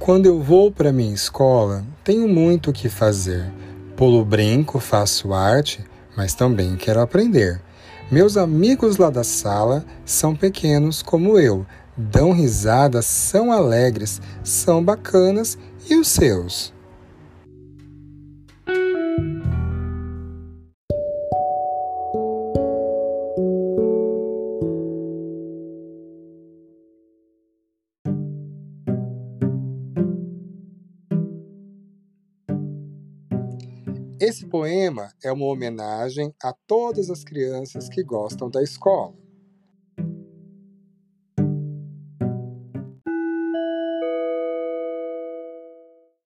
Quando eu vou para minha escola, tenho muito o que fazer. Pulo brinco, faço arte, mas também quero aprender. Meus amigos lá da sala são pequenos como eu, dão risadas, são alegres, são bacanas e os seus? Esse poema é uma homenagem a todas as crianças que gostam da escola.